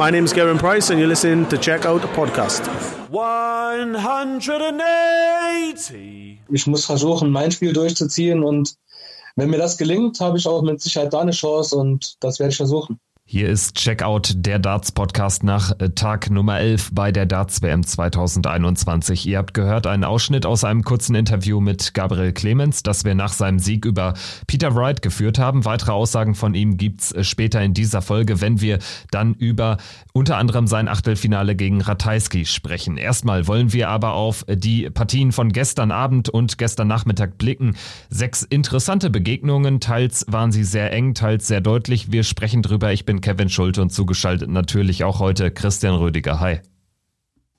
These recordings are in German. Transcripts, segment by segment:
My name is Gavin Price and you're listening to Check Out Podcast. 180. Ich muss versuchen, mein Spiel durchzuziehen und wenn mir das gelingt, habe ich auch mit Sicherheit da eine Chance und das werde ich versuchen. Hier ist Checkout der Darts Podcast nach äh, Tag Nummer 11 bei der Darts WM 2021. Ihr habt gehört einen Ausschnitt aus einem kurzen Interview mit Gabriel Clemens, das wir nach seinem Sieg über Peter Wright geführt haben. Weitere Aussagen von ihm gibt's äh, später in dieser Folge, wenn wir dann über unter anderem sein Achtelfinale gegen Ratajski sprechen. Erstmal wollen wir aber auf die Partien von gestern Abend und gestern Nachmittag blicken. Sechs interessante Begegnungen, teils waren sie sehr eng, teils sehr deutlich. Wir sprechen drüber. Ich bin Kevin Schulte und zugeschaltet natürlich auch heute Christian Rödiger. Hi.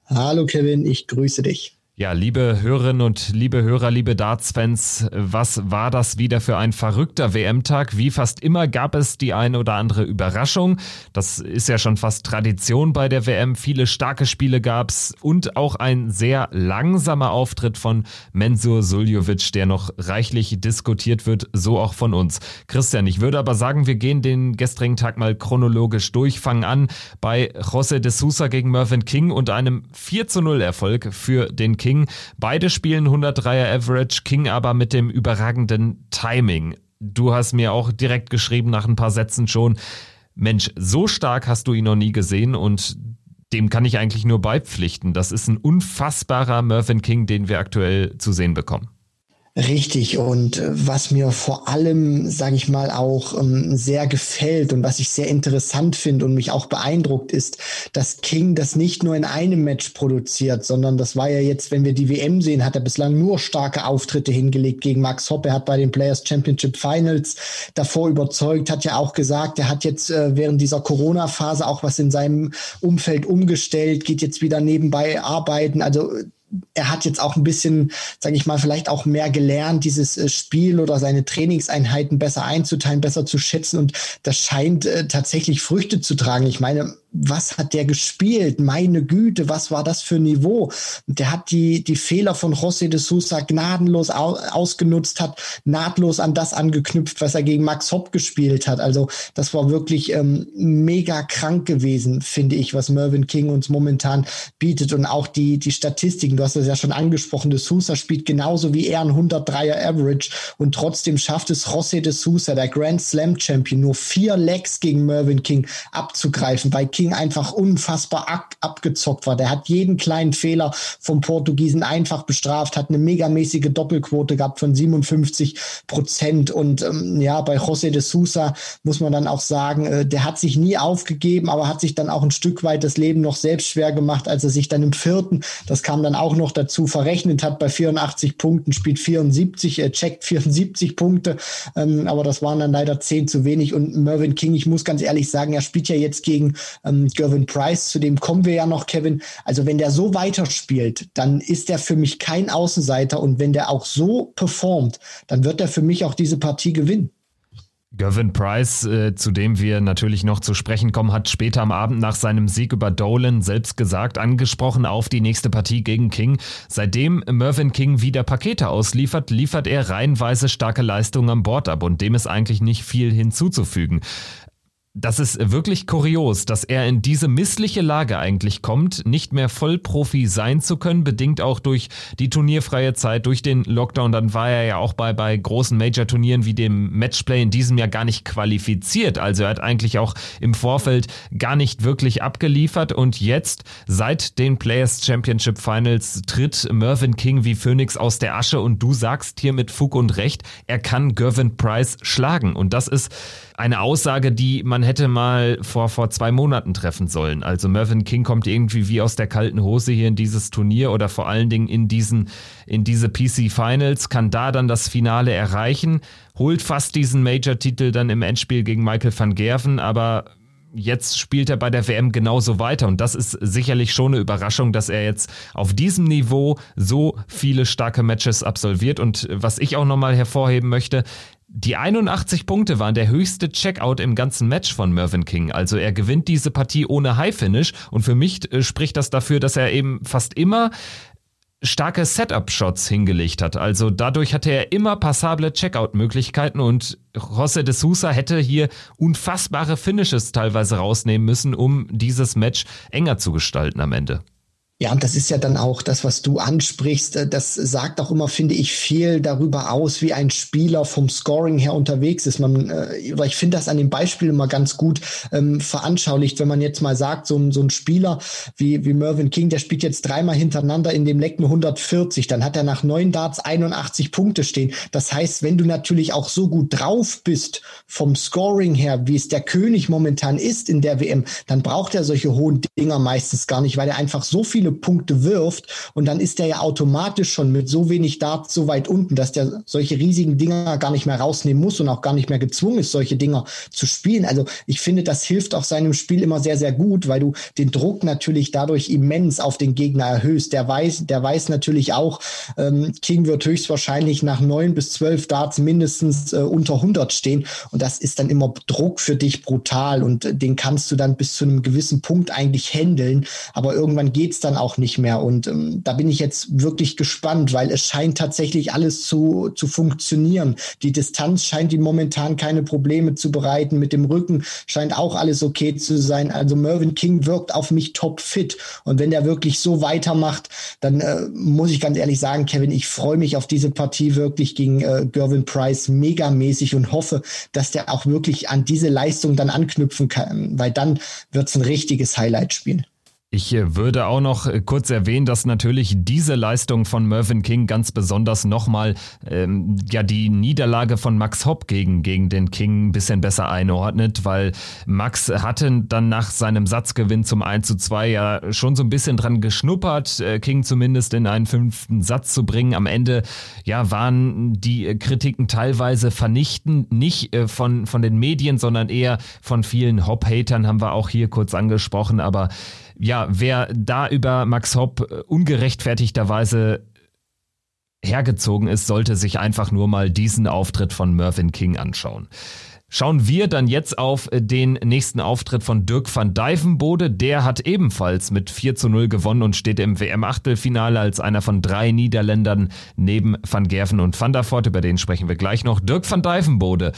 Hallo Kevin, ich grüße dich. Ja, liebe Hörerinnen und liebe Hörer, liebe Darts-Fans, was war das wieder für ein verrückter WM-Tag? Wie fast immer gab es die eine oder andere Überraschung. Das ist ja schon fast Tradition bei der WM. Viele starke Spiele gab's und auch ein sehr langsamer Auftritt von Mensur Suljovic, der noch reichlich diskutiert wird, so auch von uns. Christian, ich würde aber sagen, wir gehen den gestrigen Tag mal chronologisch durch, fangen an bei José de Sousa gegen Mervyn King und einem 4 zu 0 Erfolg für den King King. Beide spielen 103er Average, King aber mit dem überragenden Timing. Du hast mir auch direkt geschrieben nach ein paar Sätzen schon, Mensch, so stark hast du ihn noch nie gesehen und dem kann ich eigentlich nur beipflichten. Das ist ein unfassbarer Mervyn King, den wir aktuell zu sehen bekommen. Richtig. Und äh, was mir vor allem, sage ich mal, auch ähm, sehr gefällt und was ich sehr interessant finde und mich auch beeindruckt, ist, dass King das nicht nur in einem Match produziert, sondern das war ja jetzt, wenn wir die WM sehen, hat er bislang nur starke Auftritte hingelegt gegen Max Hoppe. Er hat bei den Players Championship Finals davor überzeugt, hat ja auch gesagt, er hat jetzt äh, während dieser Corona-Phase auch was in seinem Umfeld umgestellt, geht jetzt wieder nebenbei arbeiten. Also er hat jetzt auch ein bisschen, sage ich mal, vielleicht auch mehr gelernt, dieses äh, Spiel oder seine Trainingseinheiten besser einzuteilen, besser zu schätzen und das scheint äh, tatsächlich Früchte zu tragen. Ich meine, was hat der gespielt? Meine Güte, was war das für ein Niveau? Der hat die, die Fehler von José de Sousa gnadenlos au, ausgenutzt, hat nahtlos an das angeknüpft, was er gegen Max Hopp gespielt hat. Also das war wirklich ähm, mega krank gewesen, finde ich, was Mervyn King uns momentan bietet. Und auch die, die Statistiken, du hast es ja schon angesprochen, de Sousa spielt genauso wie er ein 103er Average und trotzdem schafft es José de Sousa, der Grand Slam Champion, nur vier Legs gegen Mervyn King abzugreifen. Bei King King einfach unfassbar ab, abgezockt war. Der hat jeden kleinen Fehler vom Portugiesen einfach bestraft, hat eine megamäßige Doppelquote gehabt von 57 Prozent. Und ähm, ja, bei José de Sousa muss man dann auch sagen, äh, der hat sich nie aufgegeben, aber hat sich dann auch ein Stück weit das Leben noch selbst schwer gemacht, als er sich dann im vierten, das kam dann auch noch dazu, verrechnet hat bei 84 Punkten, spielt 74, äh, checkt 74 Punkte, ähm, aber das waren dann leider 10 zu wenig. Und Mervyn King, ich muss ganz ehrlich sagen, er spielt ja jetzt gegen ähm, Gervin Price, zu dem kommen wir ja noch, Kevin. Also wenn der so weiterspielt, dann ist er für mich kein Außenseiter und wenn der auch so performt, dann wird er für mich auch diese Partie gewinnen. Gervin Price, äh, zu dem wir natürlich noch zu sprechen kommen, hat später am Abend nach seinem Sieg über Dolan selbst gesagt, angesprochen auf die nächste Partie gegen King. Seitdem Mervyn King wieder Pakete ausliefert, liefert er reihenweise starke Leistungen am Bord ab und dem ist eigentlich nicht viel hinzuzufügen das ist wirklich kurios, dass er in diese missliche Lage eigentlich kommt, nicht mehr Vollprofi sein zu können, bedingt auch durch die turnierfreie Zeit, durch den Lockdown. Dann war er ja auch bei, bei großen Major-Turnieren wie dem Matchplay in diesem Jahr gar nicht qualifiziert. Also er hat eigentlich auch im Vorfeld gar nicht wirklich abgeliefert. Und jetzt, seit den Players Championship Finals, tritt Mervyn King wie Phoenix aus der Asche und du sagst hier mit Fug und Recht, er kann Gervin Price schlagen. Und das ist eine Aussage, die man hätte mal vor, vor zwei Monaten treffen sollen. Also Mervyn King kommt irgendwie wie aus der kalten Hose hier in dieses Turnier oder vor allen Dingen in diesen, in diese PC Finals, kann da dann das Finale erreichen, holt fast diesen Major-Titel dann im Endspiel gegen Michael van Gerven, aber jetzt spielt er bei der WM genauso weiter. Und das ist sicherlich schon eine Überraschung, dass er jetzt auf diesem Niveau so viele starke Matches absolviert. Und was ich auch nochmal hervorheben möchte, die 81 Punkte waren der höchste Checkout im ganzen Match von Mervyn King. Also er gewinnt diese Partie ohne High Finish und für mich äh, spricht das dafür, dass er eben fast immer starke Setup-Shots hingelegt hat. Also dadurch hatte er immer passable Checkout-Möglichkeiten und José de Sousa hätte hier unfassbare Finishes teilweise rausnehmen müssen, um dieses Match enger zu gestalten am Ende. Ja, und das ist ja dann auch das, was du ansprichst. Äh, das sagt auch immer, finde ich, viel darüber aus, wie ein Spieler vom Scoring her unterwegs ist. Man, äh, oder ich finde das an dem Beispiel immer ganz gut ähm, veranschaulicht, wenn man jetzt mal sagt, so, ein so ein Spieler wie, wie Mervyn King, der spielt jetzt dreimal hintereinander in dem Leck nur 140, dann hat er nach neun Darts 81 Punkte stehen. Das heißt, wenn du natürlich auch so gut drauf bist vom Scoring her, wie es der König momentan ist in der WM, dann braucht er solche hohen Dinger meistens gar nicht, weil er einfach so viele Punkte wirft und dann ist der ja automatisch schon mit so wenig Darts so weit unten, dass der solche riesigen Dinger gar nicht mehr rausnehmen muss und auch gar nicht mehr gezwungen ist, solche Dinger zu spielen. Also ich finde, das hilft auch seinem Spiel immer sehr, sehr gut, weil du den Druck natürlich dadurch immens auf den Gegner erhöhst. Der weiß, der weiß natürlich auch, ähm, King wird höchstwahrscheinlich nach neun bis zwölf Darts mindestens äh, unter 100 stehen und das ist dann immer Druck für dich brutal und äh, den kannst du dann bis zu einem gewissen Punkt eigentlich handeln, aber irgendwann geht's dann auch nicht mehr. Und ähm, da bin ich jetzt wirklich gespannt, weil es scheint tatsächlich alles zu, zu funktionieren. Die Distanz scheint ihm momentan keine Probleme zu bereiten. Mit dem Rücken scheint auch alles okay zu sein. Also Mervyn King wirkt auf mich top fit. Und wenn der wirklich so weitermacht, dann äh, muss ich ganz ehrlich sagen, Kevin, ich freue mich auf diese Partie wirklich gegen äh, Gervin Price megamäßig und hoffe, dass der auch wirklich an diese Leistung dann anknüpfen kann, weil dann wird es ein richtiges Highlight-Spiel. Ich äh, würde auch noch äh, kurz erwähnen, dass natürlich diese Leistung von Mervyn King ganz besonders nochmal ähm, ja die Niederlage von Max Hopp gegen, gegen den King ein bisschen besser einordnet, weil Max hatte dann nach seinem Satzgewinn zum 1 zu 2 ja schon so ein bisschen dran geschnuppert, äh, King zumindest in einen fünften Satz zu bringen. Am Ende ja waren die Kritiken teilweise vernichtend, nicht äh, von, von den Medien, sondern eher von vielen Hop-Hatern, haben wir auch hier kurz angesprochen, aber ja, wer da über Max Hopp äh, ungerechtfertigterweise hergezogen ist, sollte sich einfach nur mal diesen Auftritt von Mervyn King anschauen. Schauen wir dann jetzt auf äh, den nächsten Auftritt von Dirk van Dijvenbode. Der hat ebenfalls mit 4 zu 0 gewonnen und steht im WM-Achtelfinale als einer von drei Niederländern neben Van Gerven und Van der Voort. Über den sprechen wir gleich noch. Dirk van Dijvenbode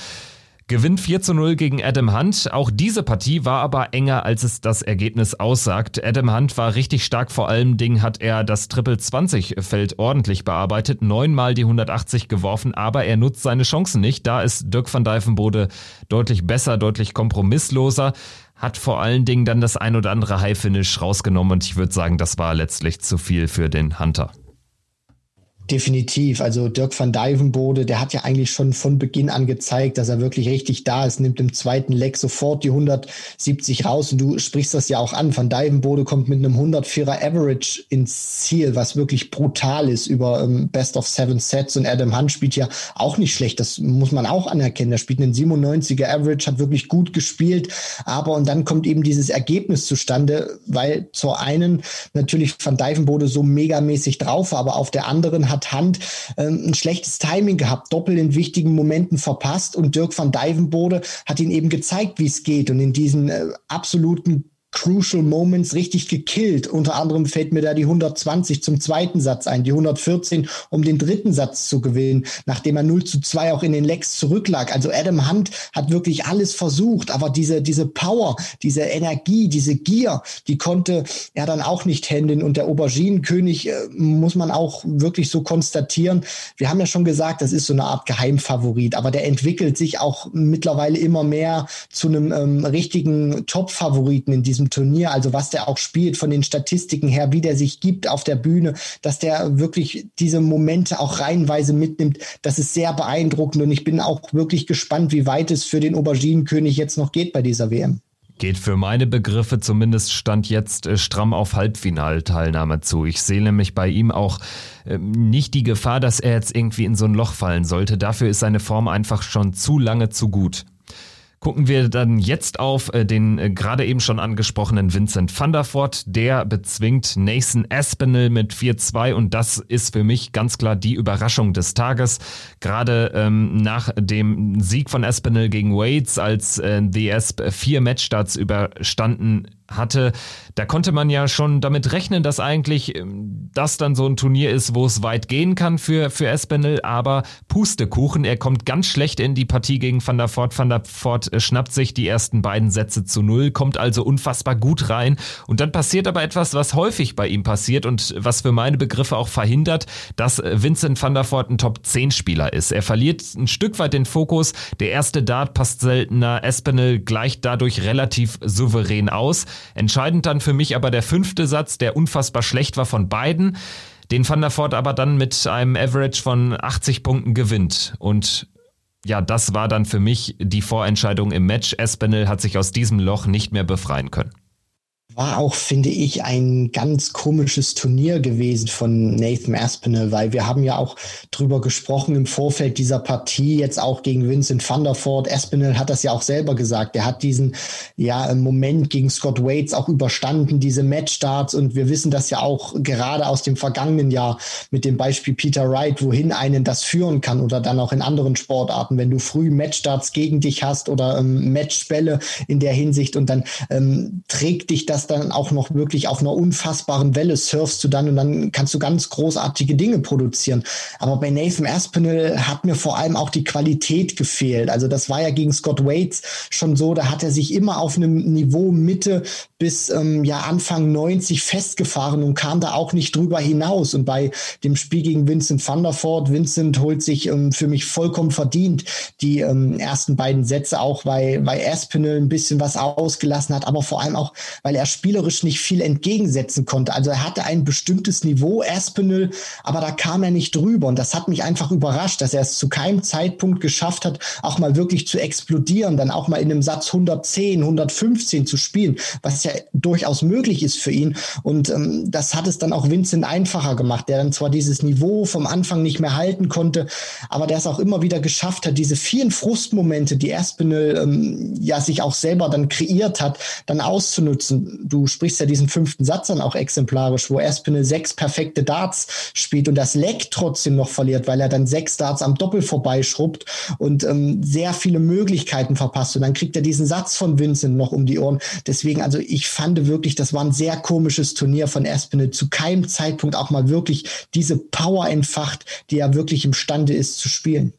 gewinnt 4 zu 0 gegen Adam Hunt. Auch diese Partie war aber enger, als es das Ergebnis aussagt. Adam Hunt war richtig stark, vor allem Ding hat er das Triple 20 Feld ordentlich bearbeitet, neunmal die 180 geworfen, aber er nutzt seine Chancen nicht. Da ist Dirk van Dijvenbode deutlich besser, deutlich kompromissloser hat vor allen Dingen dann das ein oder andere High Finish rausgenommen und ich würde sagen, das war letztlich zu viel für den Hunter. Definitiv. Also Dirk van Dijvenbode, der hat ja eigentlich schon von Beginn an gezeigt, dass er wirklich richtig da ist, nimmt im zweiten Leck sofort die 170 raus und du sprichst das ja auch an. Van Dijvenbode kommt mit einem 104er Average ins Ziel, was wirklich brutal ist über ähm, Best of Seven Sets und Adam Hunt spielt ja auch nicht schlecht. Das muss man auch anerkennen. Er spielt einen 97er Average, hat wirklich gut gespielt, aber und dann kommt eben dieses Ergebnis zustande, weil zur einen natürlich Van Dijvenbode so megamäßig drauf war, aber auf der anderen hat Hand ähm, ein schlechtes Timing gehabt, doppelt in wichtigen Momenten verpasst und Dirk van Dijvenbode hat ihn eben gezeigt, wie es geht. Und in diesen äh, absoluten Crucial Moments richtig gekillt. Unter anderem fällt mir da die 120 zum zweiten Satz ein, die 114, um den dritten Satz zu gewinnen, nachdem er 0 zu 2 auch in den Lecks zurücklag. Also Adam Hunt hat wirklich alles versucht, aber diese, diese Power, diese Energie, diese Gier, die konnte er dann auch nicht handeln. Und der Auberginenkönig äh, muss man auch wirklich so konstatieren. Wir haben ja schon gesagt, das ist so eine Art Geheimfavorit, aber der entwickelt sich auch mittlerweile immer mehr zu einem ähm, richtigen Top-Favoriten in diesem diesem Turnier, also was der auch spielt von den Statistiken her, wie der sich gibt auf der Bühne, dass der wirklich diese Momente auch reihenweise mitnimmt, das ist sehr beeindruckend und ich bin auch wirklich gespannt, wie weit es für den Auberginenkönig jetzt noch geht bei dieser WM. Geht für meine Begriffe zumindest Stand jetzt äh, stramm auf Halbfinalteilnahme zu. Ich sehe nämlich bei ihm auch äh, nicht die Gefahr, dass er jetzt irgendwie in so ein Loch fallen sollte. Dafür ist seine Form einfach schon zu lange zu gut. Gucken wir dann jetzt auf äh, den äh, gerade eben schon angesprochenen Vincent van der Voort. Der bezwingt Nathan Aspinall mit 4-2 und das ist für mich ganz klar die Überraschung des Tages. Gerade ähm, nach dem Sieg von Aspinall gegen Waits, als äh, The Asp vier Matchstarts überstanden hatte, da konnte man ja schon damit rechnen, dass eigentlich ähm, das dann so ein Turnier ist, wo es weit gehen kann für, für Espinel, aber Pustekuchen, er kommt ganz schlecht in die Partie gegen Van der Voort. Van der Voort äh, schnappt sich die ersten beiden Sätze zu null, kommt also unfassbar gut rein und dann passiert aber etwas, was häufig bei ihm passiert und was für meine Begriffe auch verhindert, dass äh, Vincent van der Voort ein Top-10-Spieler ist. Er verliert ein Stück weit den Fokus, der erste Dart passt seltener, Espinel gleicht dadurch relativ souverän aus. Entscheidend dann für mich aber der fünfte Satz, der unfassbar schlecht war von beiden, den Van der Voort aber dann mit einem Average von 80 Punkten gewinnt. Und ja, das war dann für mich die Vorentscheidung im Match. Espinel hat sich aus diesem Loch nicht mehr befreien können war auch, finde ich, ein ganz komisches Turnier gewesen von Nathan Aspinall, weil wir haben ja auch drüber gesprochen im Vorfeld dieser Partie, jetzt auch gegen Vincent van der Voort. Aspinall hat das ja auch selber gesagt. Er hat diesen ja, Moment gegen Scott Waits auch überstanden, diese Matchstarts. Und wir wissen das ja auch gerade aus dem vergangenen Jahr mit dem Beispiel Peter Wright, wohin einen das führen kann oder dann auch in anderen Sportarten, wenn du früh Matchstarts gegen dich hast oder ähm, Matchbälle in der Hinsicht und dann ähm, trägt dich das das dann auch noch wirklich auf einer unfassbaren Welle surfst du dann und dann kannst du ganz großartige Dinge produzieren. Aber bei Nathan Aspinall hat mir vor allem auch die Qualität gefehlt. Also das war ja gegen Scott Waits schon so, da hat er sich immer auf einem Niveau Mitte bis ähm, ja Anfang 90 festgefahren und kam da auch nicht drüber hinaus. Und bei dem Spiel gegen Vincent van der Voort, Vincent holt sich ähm, für mich vollkommen verdient die ähm, ersten beiden Sätze, auch weil, weil Aspinall ein bisschen was ausgelassen hat, aber vor allem auch, weil er spielerisch nicht viel entgegensetzen konnte. Also er hatte ein bestimmtes Niveau, Aspinall, aber da kam er nicht drüber. Und das hat mich einfach überrascht, dass er es zu keinem Zeitpunkt geschafft hat, auch mal wirklich zu explodieren, dann auch mal in einem Satz 110, 115 zu spielen, was ja durchaus möglich ist für ihn. Und ähm, das hat es dann auch Vincent einfacher gemacht, der dann zwar dieses Niveau vom Anfang nicht mehr halten konnte, aber der es auch immer wieder geschafft hat, diese vielen Frustmomente, die Aspinall ähm, ja sich auch selber dann kreiert hat, dann auszunutzen du sprichst ja diesen fünften Satz dann auch exemplarisch, wo Espinel sechs perfekte Darts spielt und das Leck trotzdem noch verliert, weil er dann sechs Darts am Doppel vorbeischrubbt und ähm, sehr viele Möglichkeiten verpasst. Und dann kriegt er diesen Satz von Vincent noch um die Ohren. Deswegen, also ich fand wirklich, das war ein sehr komisches Turnier von Espinel. Zu keinem Zeitpunkt auch mal wirklich diese Power entfacht, die er wirklich imstande ist zu spielen.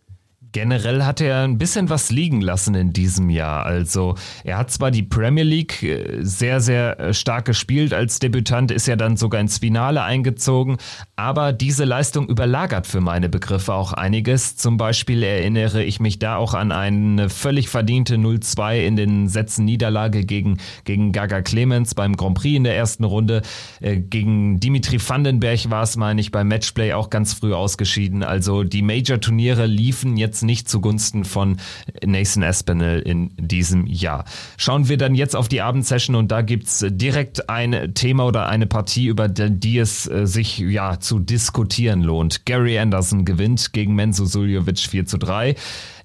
Generell hat er ein bisschen was liegen lassen in diesem Jahr. Also er hat zwar die Premier League äh, sehr, sehr äh, stark gespielt als Debütant, ist ja dann sogar ins Finale eingezogen, aber diese Leistung überlagert für meine Begriffe auch einiges. Zum Beispiel erinnere ich mich da auch an eine völlig verdiente 0-2 in den Sätzen Niederlage gegen, gegen Gaga Clemens beim Grand Prix in der ersten Runde. Äh, gegen Dimitri Vandenberg war es, meine ich, beim Matchplay auch ganz früh ausgeschieden. Also die Major-Turniere liefen jetzt nicht zugunsten von Nathan Aspinall in diesem Jahr. Schauen wir dann jetzt auf die Abendsession und da gibt's direkt ein Thema oder eine Partie, über die es äh, sich ja zu diskutieren lohnt. Gary Anderson gewinnt gegen Menzo Suljovic 4 zu 3.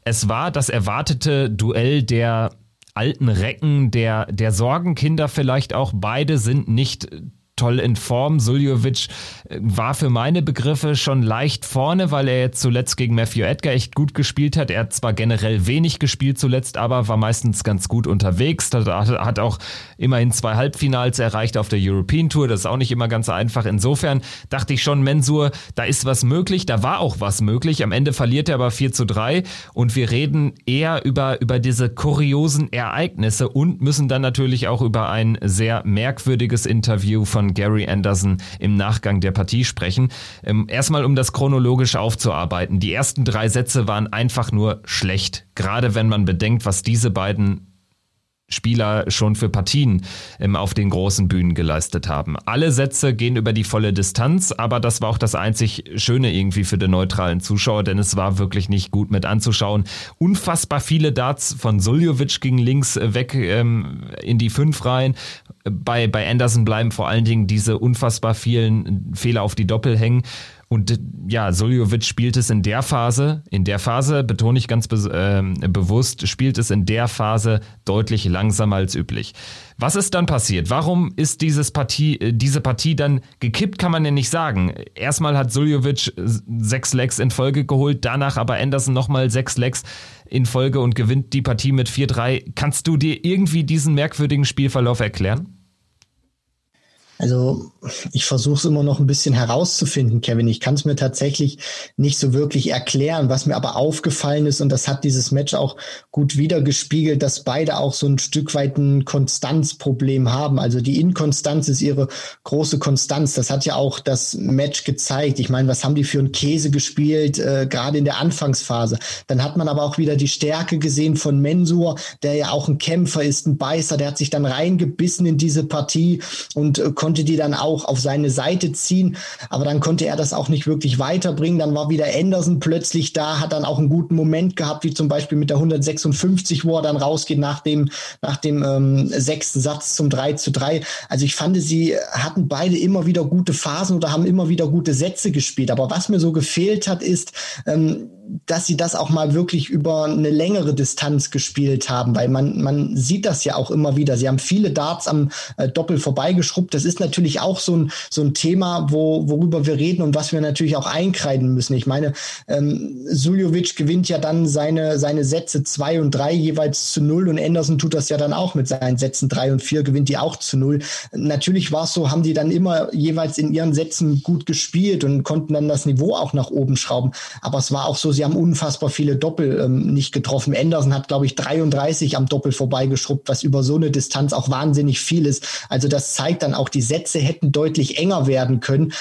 Es war das erwartete Duell der alten Recken, der, der Sorgenkinder vielleicht auch. Beide sind nicht toll in Form. Suljovic war für meine Begriffe schon leicht vorne, weil er jetzt zuletzt gegen Matthew Edgar echt gut gespielt hat. Er hat zwar generell wenig gespielt zuletzt, aber war meistens ganz gut unterwegs. Hat auch immerhin zwei Halbfinals erreicht auf der European Tour. Das ist auch nicht immer ganz einfach. Insofern dachte ich schon, Mensur, da ist was möglich. Da war auch was möglich. Am Ende verliert er aber 4 zu 3 und wir reden eher über, über diese kuriosen Ereignisse und müssen dann natürlich auch über ein sehr merkwürdiges Interview von Gary Anderson im Nachgang der Partie sprechen. Ähm, erstmal, um das chronologisch aufzuarbeiten. Die ersten drei Sätze waren einfach nur schlecht. Gerade wenn man bedenkt, was diese beiden Spieler schon für Partien ähm, auf den großen Bühnen geleistet haben. Alle Sätze gehen über die volle Distanz, aber das war auch das einzig Schöne irgendwie für den neutralen Zuschauer, denn es war wirklich nicht gut mit anzuschauen. Unfassbar viele Darts von Suljovic gegen links weg ähm, in die fünf rein. Bei, bei Anderson bleiben vor allen Dingen diese unfassbar vielen Fehler auf die Doppel hängen. Und ja, Suljovic spielt es in der Phase, in der Phase, betone ich ganz be äh, bewusst, spielt es in der Phase deutlich langsamer als üblich. Was ist dann passiert? Warum ist dieses Partie, äh, diese Partie dann gekippt, kann man ja nicht sagen. Erstmal hat Suljovic sechs Legs in Folge geholt, danach aber Anderson nochmal sechs Legs in Folge und gewinnt die Partie mit 4-3. Kannst du dir irgendwie diesen merkwürdigen Spielverlauf erklären? Also ich versuche es immer noch ein bisschen herauszufinden, Kevin. Ich kann es mir tatsächlich nicht so wirklich erklären. Was mir aber aufgefallen ist, und das hat dieses Match auch gut wiedergespiegelt, dass beide auch so ein Stück weit ein Konstanzproblem haben. Also die Inkonstanz ist ihre große Konstanz. Das hat ja auch das Match gezeigt. Ich meine, was haben die für einen Käse gespielt, äh, gerade in der Anfangsphase. Dann hat man aber auch wieder die Stärke gesehen von Mensur, der ja auch ein Kämpfer ist, ein Beißer, der hat sich dann reingebissen in diese Partie und äh, die dann auch auf seine Seite ziehen. Aber dann konnte er das auch nicht wirklich weiterbringen. Dann war wieder Anderson plötzlich da, hat dann auch einen guten Moment gehabt, wie zum Beispiel mit der 156, wo er dann rausgeht nach dem, nach dem ähm, sechsten Satz zum 3 zu 3. Also ich fand, sie hatten beide immer wieder gute Phasen oder haben immer wieder gute Sätze gespielt. Aber was mir so gefehlt hat, ist, ähm, dass sie das auch mal wirklich über eine längere Distanz gespielt haben, weil man, man sieht das ja auch immer wieder. Sie haben viele Darts am äh, Doppel vorbeigeschrubbt. Das ist natürlich auch so ein, so ein Thema, wo, worüber wir reden und was wir natürlich auch einkreiden müssen. Ich meine, ähm, Suljovic gewinnt ja dann seine, seine Sätze zwei und drei jeweils zu null und Anderson tut das ja dann auch mit seinen Sätzen drei und vier, gewinnt die auch zu null. Natürlich war es so, haben die dann immer jeweils in ihren Sätzen gut gespielt und konnten dann das Niveau auch nach oben schrauben. Aber es war auch so, sie haben unfassbar viele Doppel ähm, nicht getroffen. Anderson hat, glaube ich, 33 am Doppel vorbeigeschrubbt, was über so eine Distanz auch wahnsinnig viel ist. Also das zeigt dann auch, die Sätze hätten deutlich enger werden können.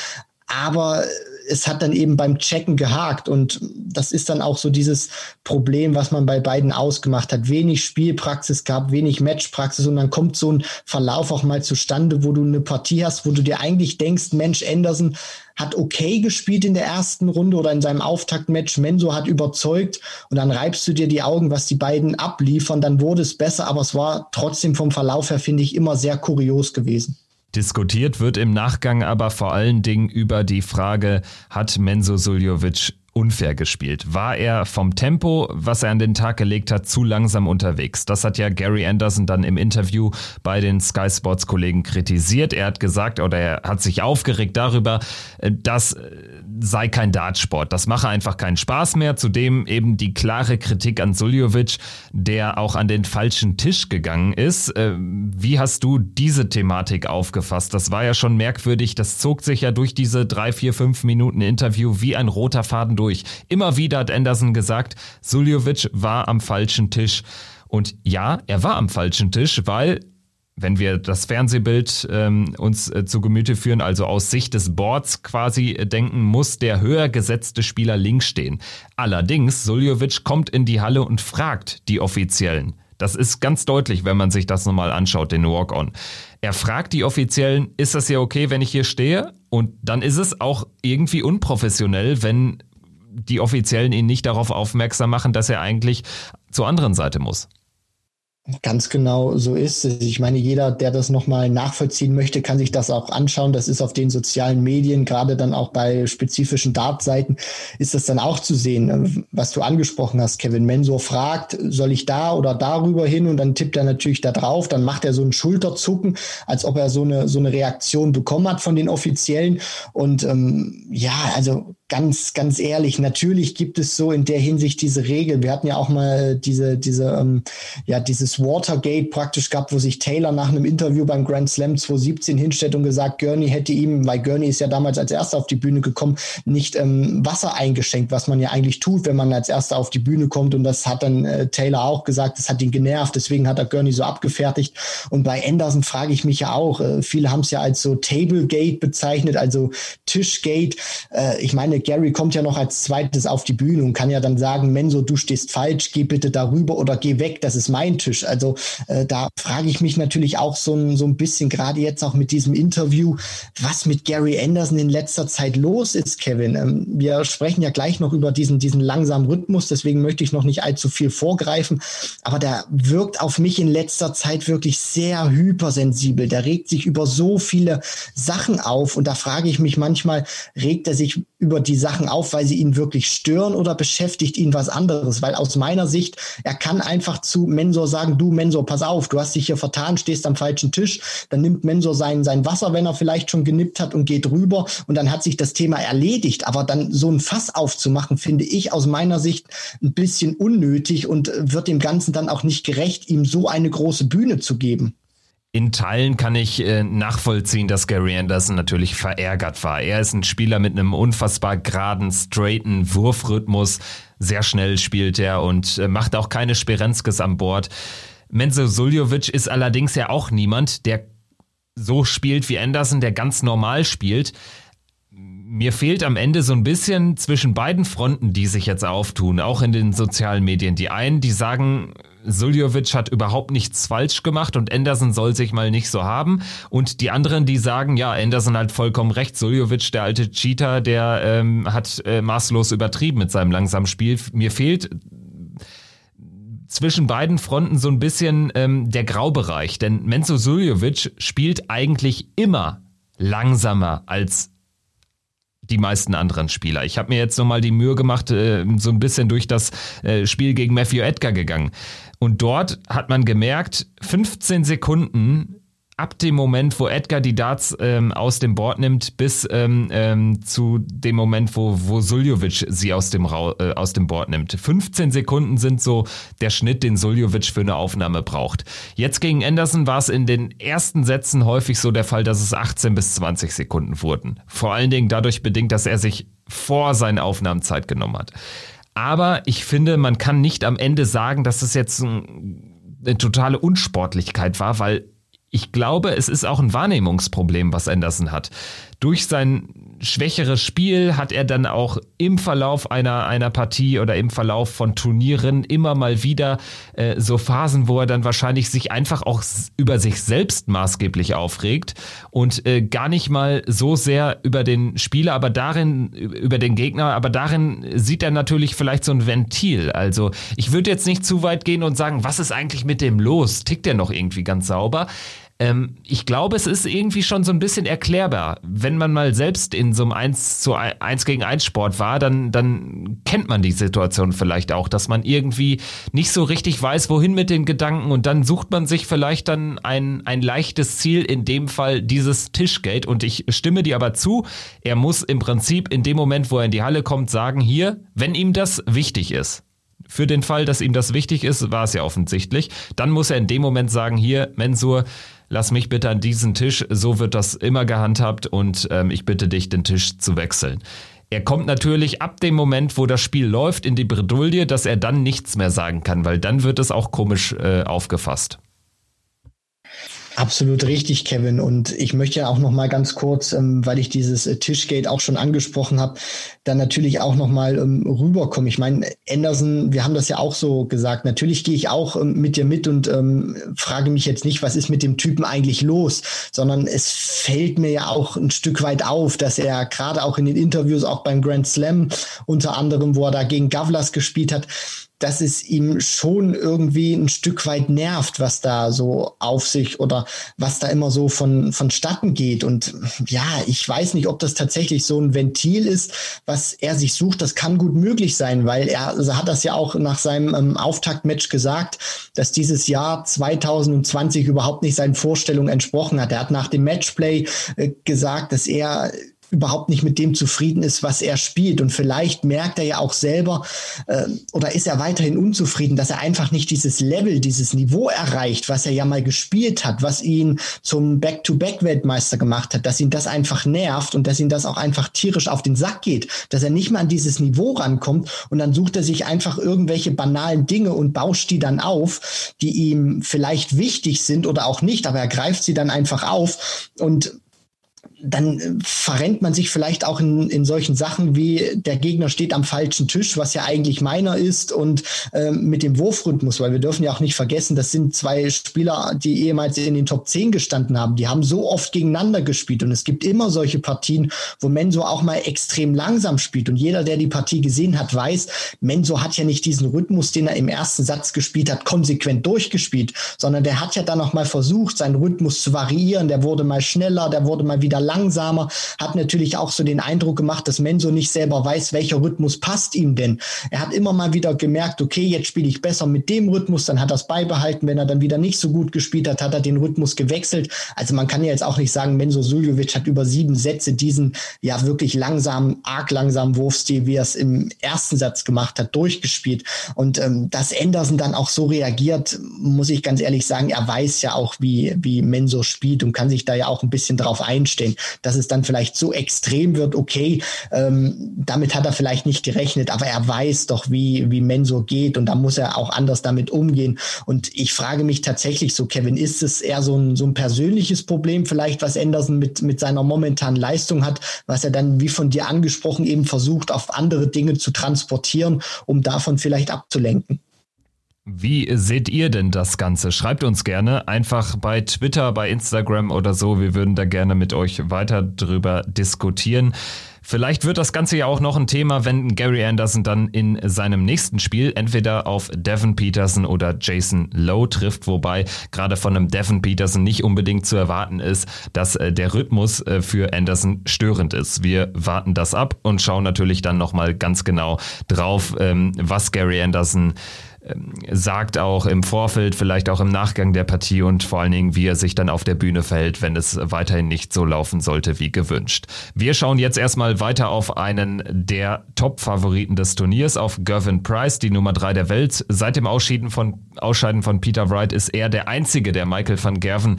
Aber es hat dann eben beim Checken gehakt und das ist dann auch so dieses Problem, was man bei beiden ausgemacht hat. Wenig Spielpraxis gab, wenig Matchpraxis und dann kommt so ein Verlauf auch mal zustande, wo du eine Partie hast, wo du dir eigentlich denkst, Mensch, Anderson hat okay gespielt in der ersten Runde oder in seinem Auftaktmatch. Menso hat überzeugt und dann reibst du dir die Augen, was die beiden abliefern. Dann wurde es besser, aber es war trotzdem vom Verlauf her, finde ich, immer sehr kurios gewesen. Diskutiert wird im Nachgang aber vor allen Dingen über die Frage, hat Menzo Suljovic unfair gespielt. War er vom Tempo, was er an den Tag gelegt hat, zu langsam unterwegs? Das hat ja Gary Anderson dann im Interview bei den Sky Sports Kollegen kritisiert. Er hat gesagt oder er hat sich aufgeregt darüber, äh, dass äh, sei kein Dartsport. Das mache einfach keinen Spaß mehr. Zudem eben die klare Kritik an Suljovic, der auch an den falschen Tisch gegangen ist. Äh, wie hast du diese Thematik aufgefasst? Das war ja schon merkwürdig. Das zog sich ja durch diese drei, vier, fünf Minuten Interview wie ein roter Faden durch. Immer wieder hat Anderson gesagt, Suljovic war am falschen Tisch. Und ja, er war am falschen Tisch, weil wenn wir das Fernsehbild ähm, uns äh, zu Gemüte führen, also aus Sicht des Boards quasi äh, denken, muss der höher gesetzte Spieler links stehen. Allerdings, Suljovic kommt in die Halle und fragt die Offiziellen. Das ist ganz deutlich, wenn man sich das nochmal anschaut, den Walk-On. Er fragt die Offiziellen, ist das ja okay, wenn ich hier stehe? Und dann ist es auch irgendwie unprofessionell, wenn die Offiziellen ihn nicht darauf aufmerksam machen, dass er eigentlich zur anderen Seite muss. Ganz genau so ist es. Ich meine, jeder, der das nochmal nachvollziehen möchte, kann sich das auch anschauen. Das ist auf den sozialen Medien, gerade dann auch bei spezifischen Dartseiten, ist das dann auch zu sehen. Was du angesprochen hast, Kevin Mensor fragt, soll ich da oder darüber hin? Und dann tippt er natürlich da drauf. Dann macht er so einen Schulterzucken, als ob er so eine, so eine Reaktion bekommen hat von den Offiziellen. Und ähm, ja, also ganz, ganz ehrlich, natürlich gibt es so in der Hinsicht diese Regel. Wir hatten ja auch mal diese, diese, ähm, ja, dieses Watergate praktisch gehabt, wo sich Taylor nach einem Interview beim Grand Slam 2017 hinstellt und gesagt, Gurney hätte ihm, weil Gurney ist ja damals als erster auf die Bühne gekommen, nicht ähm, Wasser eingeschenkt, was man ja eigentlich tut, wenn man als erster auf die Bühne kommt. Und das hat dann äh, Taylor auch gesagt, das hat ihn genervt, deswegen hat er Gurney so abgefertigt. Und bei Anderson frage ich mich ja auch, äh, viele haben es ja als so Tablegate bezeichnet, also Tischgate. Äh, ich meine, Gary kommt ja noch als zweites auf die Bühne und kann ja dann sagen, Menso, du stehst falsch, geh bitte darüber oder geh weg, das ist mein Tisch. Also äh, da frage ich mich natürlich auch so ein, so ein bisschen, gerade jetzt auch mit diesem Interview, was mit Gary Anderson in letzter Zeit los ist, Kevin. Ähm, wir sprechen ja gleich noch über diesen, diesen langsamen Rhythmus, deswegen möchte ich noch nicht allzu viel vorgreifen, aber der wirkt auf mich in letzter Zeit wirklich sehr hypersensibel. Der regt sich über so viele Sachen auf und da frage ich mich manchmal, regt er sich über die Sachen auf, weil sie ihn wirklich stören oder beschäftigt ihn was anderes? Weil aus meiner Sicht, er kann einfach zu Mensor sagen, du Mensor, pass auf, du hast dich hier vertan, stehst am falschen Tisch. Dann nimmt Mensor sein, sein Wasser, wenn er vielleicht schon genippt hat und geht rüber und dann hat sich das Thema erledigt. Aber dann so ein Fass aufzumachen, finde ich aus meiner Sicht ein bisschen unnötig und wird dem Ganzen dann auch nicht gerecht, ihm so eine große Bühne zu geben. In Teilen kann ich äh, nachvollziehen, dass Gary Anderson natürlich verärgert war. Er ist ein Spieler mit einem unfassbar geraden, straighten Wurfrhythmus. Sehr schnell spielt er und äh, macht auch keine Sperenzkes an Bord. Menzo Suljovic ist allerdings ja auch niemand, der so spielt wie Anderson, der ganz normal spielt. Mir fehlt am Ende so ein bisschen zwischen beiden Fronten, die sich jetzt auftun, auch in den sozialen Medien. Die einen, die sagen, Suljovic hat überhaupt nichts falsch gemacht und Anderson soll sich mal nicht so haben. Und die anderen, die sagen, ja, Anderson hat vollkommen recht. Suljovic, der alte Cheater, der ähm, hat äh, maßlos übertrieben mit seinem langsamen Spiel. Mir fehlt zwischen beiden Fronten so ein bisschen ähm, der Graubereich. Denn Menzo Suljovic spielt eigentlich immer langsamer als die meisten anderen Spieler. Ich habe mir jetzt nochmal die Mühe gemacht, äh, so ein bisschen durch das äh, Spiel gegen Matthew Edgar gegangen. Und dort hat man gemerkt, 15 Sekunden ab dem Moment, wo Edgar die Darts ähm, aus dem Board nimmt, bis ähm, ähm, zu dem Moment, wo, wo Suljovic sie aus dem, Ra äh, aus dem Board nimmt. 15 Sekunden sind so der Schnitt, den Suljovic für eine Aufnahme braucht. Jetzt gegen Anderson war es in den ersten Sätzen häufig so der Fall, dass es 18 bis 20 Sekunden wurden. Vor allen Dingen dadurch bedingt, dass er sich vor seiner Aufnahmezeit genommen hat. Aber ich finde, man kann nicht am Ende sagen, dass es jetzt eine totale Unsportlichkeit war, weil ich glaube, es ist auch ein Wahrnehmungsproblem, was Anderson hat. Durch sein schwächeres Spiel hat er dann auch im Verlauf einer, einer Partie oder im Verlauf von Turnieren immer mal wieder äh, so Phasen, wo er dann wahrscheinlich sich einfach auch über sich selbst maßgeblich aufregt und äh, gar nicht mal so sehr über den Spieler, aber darin, über den Gegner, aber darin sieht er natürlich vielleicht so ein Ventil. Also ich würde jetzt nicht zu weit gehen und sagen, was ist eigentlich mit dem los? Tickt der noch irgendwie ganz sauber? Ähm, ich glaube, es ist irgendwie schon so ein bisschen erklärbar. Wenn man mal selbst in so einem 1 zu 1 gegen 1 Sport war, dann, dann kennt man die Situation vielleicht auch, dass man irgendwie nicht so richtig weiß, wohin mit den Gedanken und dann sucht man sich vielleicht dann ein, ein leichtes Ziel, in dem Fall dieses Tischgate. Und ich stimme dir aber zu, er muss im Prinzip in dem Moment, wo er in die Halle kommt, sagen, hier, wenn ihm das wichtig ist, für den Fall, dass ihm das wichtig ist, war es ja offensichtlich. Dann muss er in dem Moment sagen, hier, Mensur, lass mich bitte an diesen Tisch, so wird das immer gehandhabt und ähm, ich bitte dich, den Tisch zu wechseln. Er kommt natürlich ab dem Moment, wo das Spiel läuft, in die Bredouille, dass er dann nichts mehr sagen kann, weil dann wird es auch komisch äh, aufgefasst. Absolut richtig, Kevin. Und ich möchte auch noch mal ganz kurz, ähm, weil ich dieses äh, Tischgate auch schon angesprochen habe, dann natürlich auch noch mal ähm, rüberkommen. Ich meine, Anderson, wir haben das ja auch so gesagt. Natürlich gehe ich auch ähm, mit dir mit und ähm, frage mich jetzt nicht, was ist mit dem Typen eigentlich los, sondern es fällt mir ja auch ein Stück weit auf, dass er gerade auch in den Interviews, auch beim Grand Slam unter anderem, wo er da gegen Gavlas gespielt hat, dass es ihm schon irgendwie ein Stück weit nervt, was da so auf sich oder was da immer so von vonstatten geht. Und ja, ich weiß nicht, ob das tatsächlich so ein Ventil ist, was er sich sucht. Das kann gut möglich sein, weil er also hat das ja auch nach seinem ähm, Auftaktmatch gesagt, dass dieses Jahr 2020 überhaupt nicht seinen Vorstellungen entsprochen hat. Er hat nach dem Matchplay äh, gesagt, dass er überhaupt nicht mit dem zufrieden ist, was er spielt. Und vielleicht merkt er ja auch selber äh, oder ist er weiterhin unzufrieden, dass er einfach nicht dieses Level, dieses Niveau erreicht, was er ja mal gespielt hat, was ihn zum Back-to-Back-Weltmeister gemacht hat, dass ihn das einfach nervt und dass ihn das auch einfach tierisch auf den Sack geht, dass er nicht mal an dieses Niveau rankommt und dann sucht er sich einfach irgendwelche banalen Dinge und bauscht die dann auf, die ihm vielleicht wichtig sind oder auch nicht, aber er greift sie dann einfach auf und dann äh, verrennt man sich vielleicht auch in, in solchen Sachen wie der Gegner steht am falschen Tisch, was ja eigentlich meiner ist und äh, mit dem Wurfrhythmus, weil wir dürfen ja auch nicht vergessen, das sind zwei Spieler, die ehemals in den Top 10 gestanden haben, die haben so oft gegeneinander gespielt. Und es gibt immer solche Partien, wo Menso auch mal extrem langsam spielt. Und jeder, der die Partie gesehen hat, weiß, Menso hat ja nicht diesen Rhythmus, den er im ersten Satz gespielt hat, konsequent durchgespielt, sondern der hat ja dann noch mal versucht, seinen Rhythmus zu variieren, der wurde mal schneller, der wurde mal wieder langsamer, hat natürlich auch so den Eindruck gemacht, dass Menso nicht selber weiß, welcher Rhythmus passt ihm denn. Er hat immer mal wieder gemerkt, okay, jetzt spiele ich besser mit dem Rhythmus, dann hat er es beibehalten. Wenn er dann wieder nicht so gut gespielt hat, hat er den Rhythmus gewechselt. Also man kann ja jetzt auch nicht sagen, Menzo Suljovic hat über sieben Sätze diesen ja wirklich langsam, arg langsamen Wurfstil, wie er es im ersten Satz gemacht hat, durchgespielt. Und ähm, dass Anderson dann auch so reagiert, muss ich ganz ehrlich sagen, er weiß ja auch, wie, wie Menzo spielt und kann sich da ja auch ein bisschen drauf einstellen, dass es dann vielleicht so extrem wird, okay, ähm, damit hat er vielleicht nicht gerechnet, aber er weiß doch, wie, wie Menzo geht und da muss er auch anders damit umgehen. Und ich frage mich tatsächlich so, Kevin, ist es eher so ein, so ein persönliches Problem vielleicht, was Anderson mit, mit seiner momentanen Leistung hat, was er dann, wie von dir angesprochen, eben versucht, auf andere Dinge zu transportieren, um davon vielleicht abzulenken? Wie seht ihr denn das Ganze? Schreibt uns gerne einfach bei Twitter, bei Instagram oder so. Wir würden da gerne mit euch weiter drüber diskutieren. Vielleicht wird das Ganze ja auch noch ein Thema, wenn Gary Anderson dann in seinem nächsten Spiel entweder auf Devin Peterson oder Jason Lowe trifft, wobei gerade von einem Devin Peterson nicht unbedingt zu erwarten ist, dass äh, der Rhythmus äh, für Anderson störend ist. Wir warten das ab und schauen natürlich dann nochmal ganz genau drauf, ähm, was Gary Anderson sagt auch im Vorfeld, vielleicht auch im Nachgang der Partie und vor allen Dingen, wie er sich dann auf der Bühne verhält, wenn es weiterhin nicht so laufen sollte wie gewünscht. Wir schauen jetzt erstmal weiter auf einen der Top-Favoriten des Turniers, auf Gervin Price, die Nummer drei der Welt. Seit dem Ausscheiden von, Ausscheiden von Peter Wright ist er der einzige, der Michael van Gerven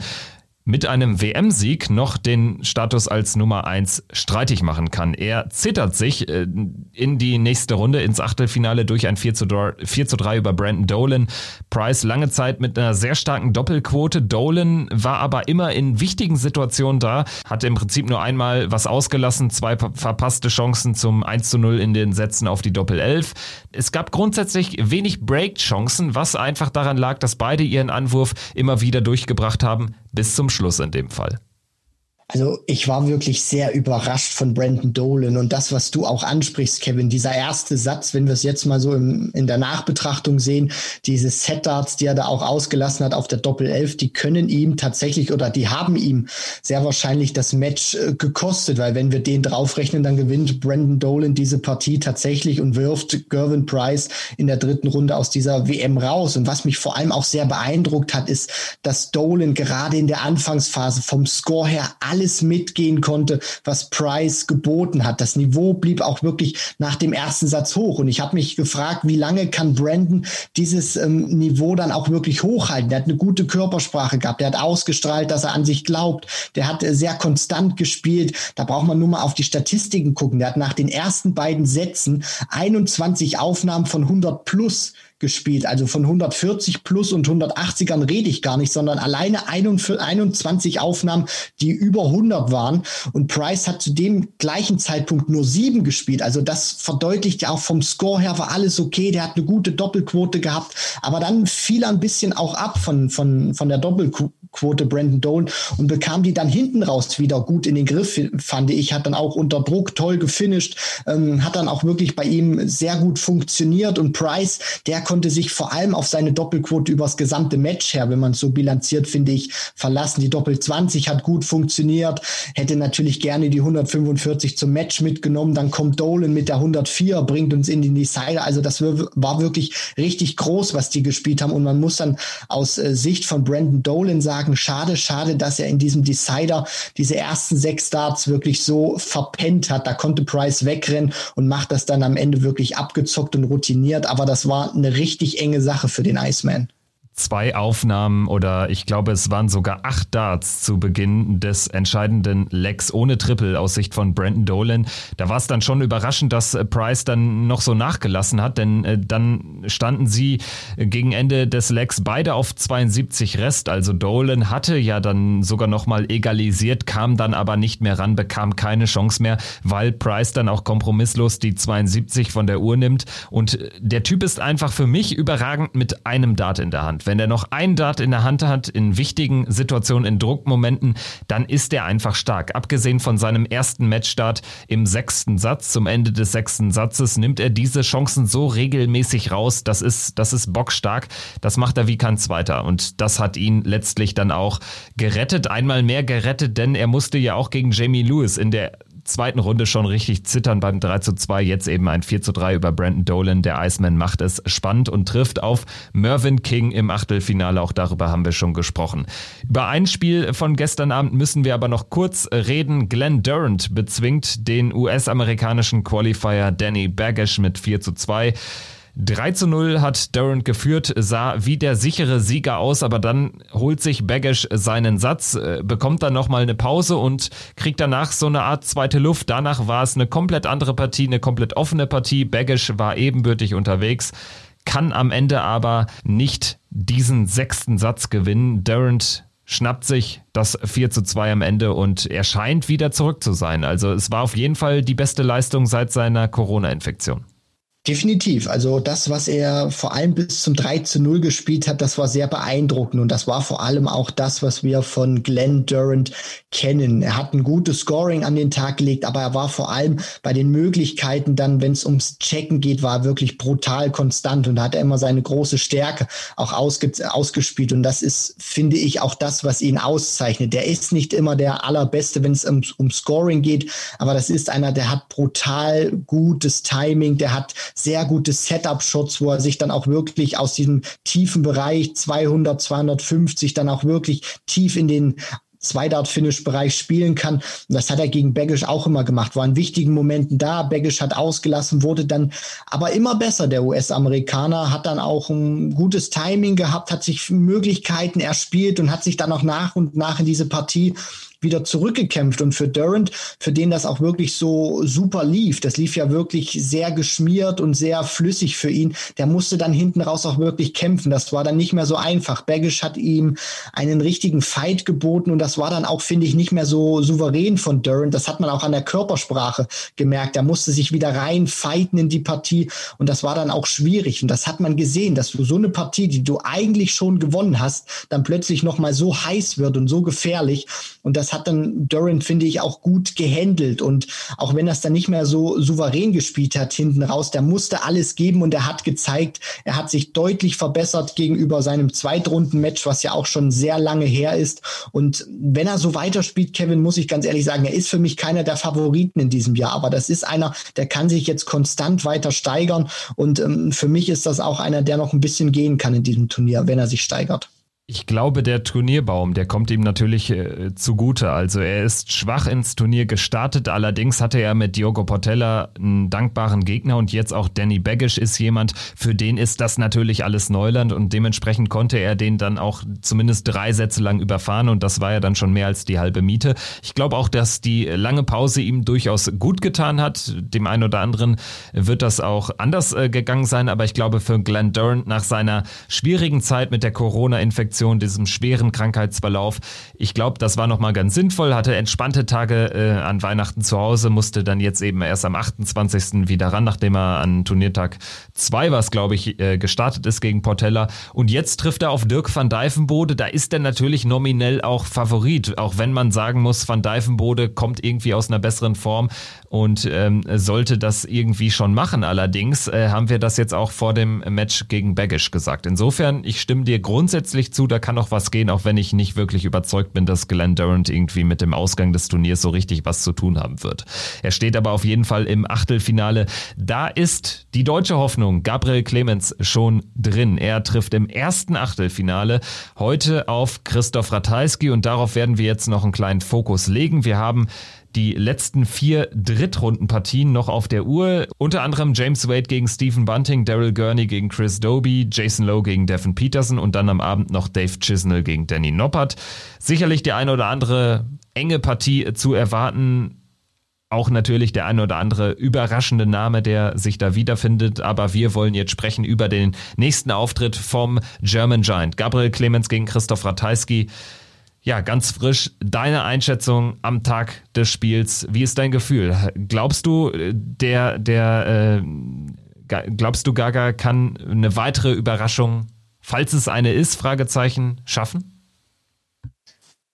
mit einem WM-Sieg noch den Status als Nummer 1 streitig machen kann. Er zittert sich äh, in die nächste Runde ins Achtelfinale durch ein 4 zu 3, 4 zu 3 über Brandon Dolan. Price lange Zeit mit einer sehr starken Doppelquote. Dolan war aber immer in wichtigen Situationen da, hatte im Prinzip nur einmal was ausgelassen, zwei verpasste Chancen zum 1 zu 0 in den Sätzen auf die Doppel 11. Es gab grundsätzlich wenig Break-Chancen, was einfach daran lag, dass beide ihren Anwurf immer wieder durchgebracht haben bis zum Schluss in dem Fall. Also ich war wirklich sehr überrascht von Brandon Dolan und das, was du auch ansprichst, Kevin, dieser erste Satz, wenn wir es jetzt mal so im, in der Nachbetrachtung sehen, diese Set-Darts, die er da auch ausgelassen hat auf der Doppel-11, die können ihm tatsächlich oder die haben ihm sehr wahrscheinlich das Match äh, gekostet, weil wenn wir den draufrechnen, dann gewinnt Brandon Dolan diese Partie tatsächlich und wirft Gervin Price in der dritten Runde aus dieser WM raus. Und was mich vor allem auch sehr beeindruckt hat, ist, dass Dolan gerade in der Anfangsphase vom Score her alles mitgehen konnte, was Price geboten hat. Das Niveau blieb auch wirklich nach dem ersten Satz hoch. Und ich habe mich gefragt, wie lange kann Brandon dieses ähm, Niveau dann auch wirklich hochhalten? Der hat eine gute Körpersprache gehabt. Der hat ausgestrahlt, dass er an sich glaubt. Der hat äh, sehr konstant gespielt. Da braucht man nur mal auf die Statistiken gucken. Der hat nach den ersten beiden Sätzen 21 Aufnahmen von 100 plus gespielt. Also von 140 plus und 180ern rede ich gar nicht, sondern alleine 21 Aufnahmen, die über 100 waren. Und Price hat zu dem gleichen Zeitpunkt nur sieben gespielt. Also das verdeutlicht ja auch vom Score her war alles okay. Der hat eine gute Doppelquote gehabt. Aber dann fiel er ein bisschen auch ab von, von, von der Doppelquote Quote Brandon Dolan und bekam die dann hinten raus wieder gut in den Griff, fand ich. Hat dann auch unter Druck toll gefinisht, ähm, hat dann auch wirklich bei ihm sehr gut funktioniert und Price, der konnte sich vor allem auf seine Doppelquote übers gesamte Match her, wenn man so bilanziert, finde ich, verlassen. Die Doppel 20 hat gut funktioniert, hätte natürlich gerne die 145 zum Match mitgenommen, dann kommt Dolan mit der 104, bringt uns in die Decider. Also das war wirklich richtig groß, was die gespielt haben und man muss dann aus äh, Sicht von Brandon Dolan sagen, schade, schade, dass er in diesem Decider diese ersten sechs Starts wirklich so verpennt hat. Da konnte Price wegrennen und macht das dann am Ende wirklich abgezockt und routiniert. Aber das war eine richtig enge Sache für den Iceman zwei Aufnahmen oder ich glaube, es waren sogar acht Darts zu Beginn des entscheidenden Legs ohne Triple aus Sicht von Brandon Dolan. Da war es dann schon überraschend, dass äh, Price dann noch so nachgelassen hat, denn äh, dann standen sie gegen Ende des Legs beide auf 72 Rest. Also Dolan hatte ja dann sogar nochmal egalisiert, kam dann aber nicht mehr ran, bekam keine Chance mehr, weil Price dann auch kompromisslos die 72 von der Uhr nimmt. Und äh, der Typ ist einfach für mich überragend mit einem Dart in der Hand Wenn er noch ein Dart in der Hand hat, in wichtigen Situationen, in Druckmomenten, dann ist er einfach stark. Abgesehen von seinem ersten Matchstart im sechsten Satz, zum Ende des sechsten Satzes, nimmt er diese Chancen so regelmäßig raus. Das ist, das ist bockstark. Das macht er wie kein Zweiter. Und das hat ihn letztlich dann auch gerettet. Einmal mehr gerettet, denn er musste ja auch gegen Jamie Lewis in der zweiten Runde schon richtig zittern beim 3 zu 2. Jetzt eben ein 4 zu 3 über Brandon Dolan. Der Iceman macht es spannend und trifft auf Mervyn King im Achtelfinale. Auch darüber haben wir schon gesprochen. Über ein Spiel von gestern Abend müssen wir aber noch kurz reden. Glenn Durant bezwingt den US-amerikanischen Qualifier Danny Baggish mit 4 zu 2. 3 zu 0 hat Durant geführt, sah wie der sichere Sieger aus, aber dann holt sich Baggish seinen Satz, äh, bekommt dann nochmal eine Pause und kriegt danach so eine Art zweite Luft. Danach war es eine komplett andere Partie, eine komplett offene Partie. Baggish war ebenbürtig unterwegs, kann am Ende aber nicht diesen sechsten Satz gewinnen. Durant schnappt sich das 4 zu 2 am Ende und er scheint wieder zurück zu sein. Also es war auf jeden Fall die beste Leistung seit seiner Corona-Infektion. Definitiv. Also das, was er vor allem bis zum 3 zu 0 gespielt hat, das war sehr beeindruckend. Und das war vor allem auch das, was wir von Glenn Durant kennen. Er hat ein gutes Scoring an den Tag gelegt, aber er war vor allem bei den Möglichkeiten dann, wenn es ums Checken geht, war wirklich brutal konstant und hat er immer seine große Stärke auch ausge ausgespielt. Und das ist, finde ich, auch das, was ihn auszeichnet. Der ist nicht immer der allerbeste, wenn es um, um Scoring geht, aber das ist einer, der hat brutal gutes Timing, der hat sehr gute Setup-Shots, wo er sich dann auch wirklich aus diesem tiefen Bereich 200, 250 dann auch wirklich tief in den Zweidart-Finish-Bereich spielen kann. Und das hat er gegen Baggish auch immer gemacht, war in wichtigen Momenten da. Baggish hat ausgelassen, wurde dann aber immer besser. Der US-Amerikaner hat dann auch ein gutes Timing gehabt, hat sich Möglichkeiten erspielt und hat sich dann auch nach und nach in diese Partie wieder zurückgekämpft. Und für Durant, für den das auch wirklich so super lief, das lief ja wirklich sehr geschmiert und sehr flüssig für ihn, der musste dann hinten raus auch wirklich kämpfen. Das war dann nicht mehr so einfach. Baggish hat ihm einen richtigen Fight geboten und das war dann auch, finde ich, nicht mehr so souverän von Durant. Das hat man auch an der Körpersprache gemerkt. Er musste sich wieder rein fighten in die Partie und das war dann auch schwierig. Und das hat man gesehen, dass du so eine Partie, die du eigentlich schon gewonnen hast, dann plötzlich nochmal so heiß wird und so gefährlich. Und das hat dann Durant, finde ich, auch gut gehandelt. Und auch wenn er es dann nicht mehr so souverän gespielt hat hinten raus, der musste alles geben und er hat gezeigt, er hat sich deutlich verbessert gegenüber seinem Zweitrunden-Match, was ja auch schon sehr lange her ist. Und wenn er so weiterspielt, Kevin, muss ich ganz ehrlich sagen, er ist für mich keiner der Favoriten in diesem Jahr. Aber das ist einer, der kann sich jetzt konstant weiter steigern. Und ähm, für mich ist das auch einer, der noch ein bisschen gehen kann in diesem Turnier, wenn er sich steigert. Ich glaube, der Turnierbaum, der kommt ihm natürlich äh, zugute. Also er ist schwach ins Turnier gestartet. Allerdings hatte er mit Diogo Portella einen dankbaren Gegner und jetzt auch Danny Baggish ist jemand, für den ist das natürlich alles Neuland und dementsprechend konnte er den dann auch zumindest drei Sätze lang überfahren und das war ja dann schon mehr als die halbe Miete. Ich glaube auch, dass die lange Pause ihm durchaus gut getan hat. Dem einen oder anderen wird das auch anders äh, gegangen sein, aber ich glaube für Glenn Durant nach seiner schwierigen Zeit mit der Corona-Infektion Infektion, diesem schweren Krankheitsverlauf. Ich glaube, das war nochmal ganz sinnvoll, hatte entspannte Tage äh, an Weihnachten zu Hause, musste dann jetzt eben erst am 28. wieder ran, nachdem er an Turniertag 2 was, glaube ich, äh, gestartet ist gegen Portella. Und jetzt trifft er auf Dirk van Dijvenbode. Da ist er natürlich nominell auch Favorit, auch wenn man sagen muss, van Dijvenbode kommt irgendwie aus einer besseren Form und ähm, sollte das irgendwie schon machen. Allerdings äh, haben wir das jetzt auch vor dem Match gegen Baggish gesagt. Insofern, ich stimme dir grundsätzlich zu, da kann noch was gehen, auch wenn ich nicht wirklich überzeugt bin, dass Glenn Durant irgendwie mit dem Ausgang des Turniers so richtig was zu tun haben wird. Er steht aber auf jeden Fall im Achtelfinale. Da ist die deutsche Hoffnung, Gabriel Clemens, schon drin. Er trifft im ersten Achtelfinale heute auf Christoph Ratajski und darauf werden wir jetzt noch einen kleinen Fokus legen. Wir haben die letzten vier Drittrundenpartien noch auf der Uhr. Unter anderem James Wade gegen Stephen Bunting, Daryl Gurney gegen Chris Doby, Jason Lowe gegen Devin Peterson und dann am Abend noch Dave Chisnell gegen Danny Noppert. Sicherlich die eine oder andere enge Partie zu erwarten. Auch natürlich der eine oder andere überraschende Name, der sich da wiederfindet. Aber wir wollen jetzt sprechen über den nächsten Auftritt vom German Giant. Gabriel Clemens gegen Christoph Ratajski. Ja, ganz frisch. Deine Einschätzung am Tag des Spiels. Wie ist dein Gefühl? Glaubst du, der, der, äh, glaubst du, Gaga kann eine weitere Überraschung falls es eine ist, Fragezeichen, schaffen?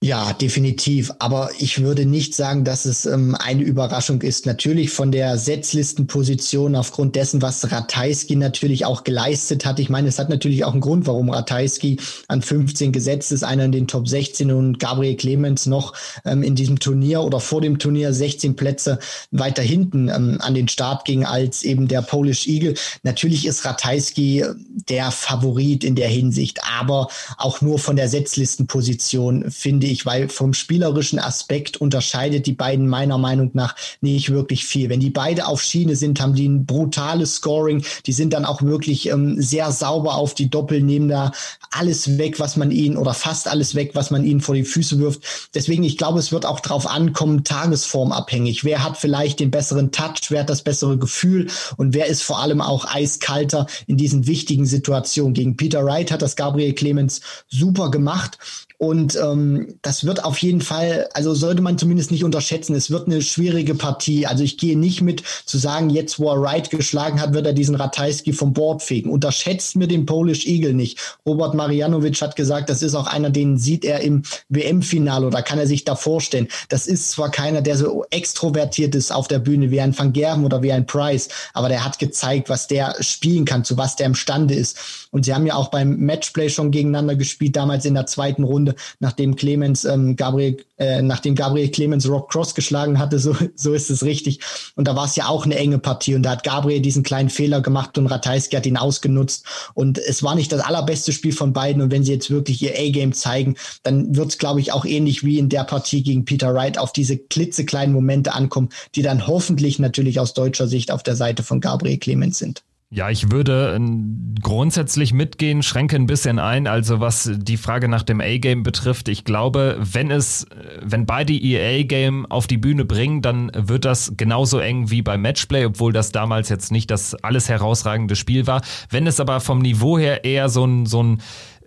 Ja, definitiv. Aber ich würde nicht sagen, dass es ähm, eine Überraschung ist. Natürlich von der Setzlistenposition aufgrund dessen, was Ratajski natürlich auch geleistet hat. Ich meine, es hat natürlich auch einen Grund, warum Ratajski an 15 gesetzt ist, einer in den Top 16 und Gabriel Clemens noch ähm, in diesem Turnier oder vor dem Turnier 16 Plätze weiter hinten ähm, an den Start ging als eben der Polish Eagle. Natürlich ist Ratajski der Favorit in der Hinsicht, aber auch nur von der Setzlistenposition finde finde ich, weil vom spielerischen Aspekt unterscheidet die beiden meiner Meinung nach nicht wirklich viel. Wenn die beide auf Schiene sind, haben die ein brutales Scoring. Die sind dann auch wirklich ähm, sehr sauber auf die Doppel, nehmen da alles weg, was man ihnen oder fast alles weg, was man ihnen vor die Füße wirft. Deswegen, ich glaube, es wird auch drauf ankommen, tagesformabhängig. Wer hat vielleicht den besseren Touch, wer hat das bessere Gefühl und wer ist vor allem auch eiskalter in diesen wichtigen Situationen. Gegen Peter Wright hat das Gabriel Clemens super gemacht. Und ähm, das wird auf jeden Fall, also sollte man zumindest nicht unterschätzen. Es wird eine schwierige Partie. Also ich gehe nicht mit zu sagen, jetzt wo er Wright geschlagen hat, wird er diesen Ratajski vom Board fegen. Unterschätzt mir den Polish Eagle nicht. Robert Marianovic hat gesagt, das ist auch einer, den sieht er im WM-Finale oder kann er sich da vorstellen. Das ist zwar keiner, der so extrovertiert ist auf der Bühne wie ein Van Gerven oder wie ein Price, aber der hat gezeigt, was der spielen kann, zu was der imstande ist. Und sie haben ja auch beim Matchplay schon gegeneinander gespielt, damals in der zweiten Runde, nachdem Clemens ähm, Gabriel, äh, nachdem Gabriel Clemens Rob Cross geschlagen hatte, so, so ist es richtig. Und da war es ja auch eine enge Partie. Und da hat Gabriel diesen kleinen Fehler gemacht und Ratajski hat ihn ausgenutzt. Und es war nicht das allerbeste Spiel von beiden. Und wenn sie jetzt wirklich ihr A-Game zeigen, dann wird es, glaube ich, auch ähnlich wie in der Partie gegen Peter Wright auf diese klitzekleinen Momente ankommen, die dann hoffentlich natürlich aus deutscher Sicht auf der Seite von Gabriel Clemens sind. Ja, ich würde äh, grundsätzlich mitgehen, schränke ein bisschen ein. Also was die Frage nach dem A-Game betrifft, ich glaube, wenn es, äh, wenn beide ihr A-Game auf die Bühne bringen, dann wird das genauso eng wie beim Matchplay, obwohl das damals jetzt nicht das alles herausragende Spiel war. Wenn es aber vom Niveau her eher so ein, so ein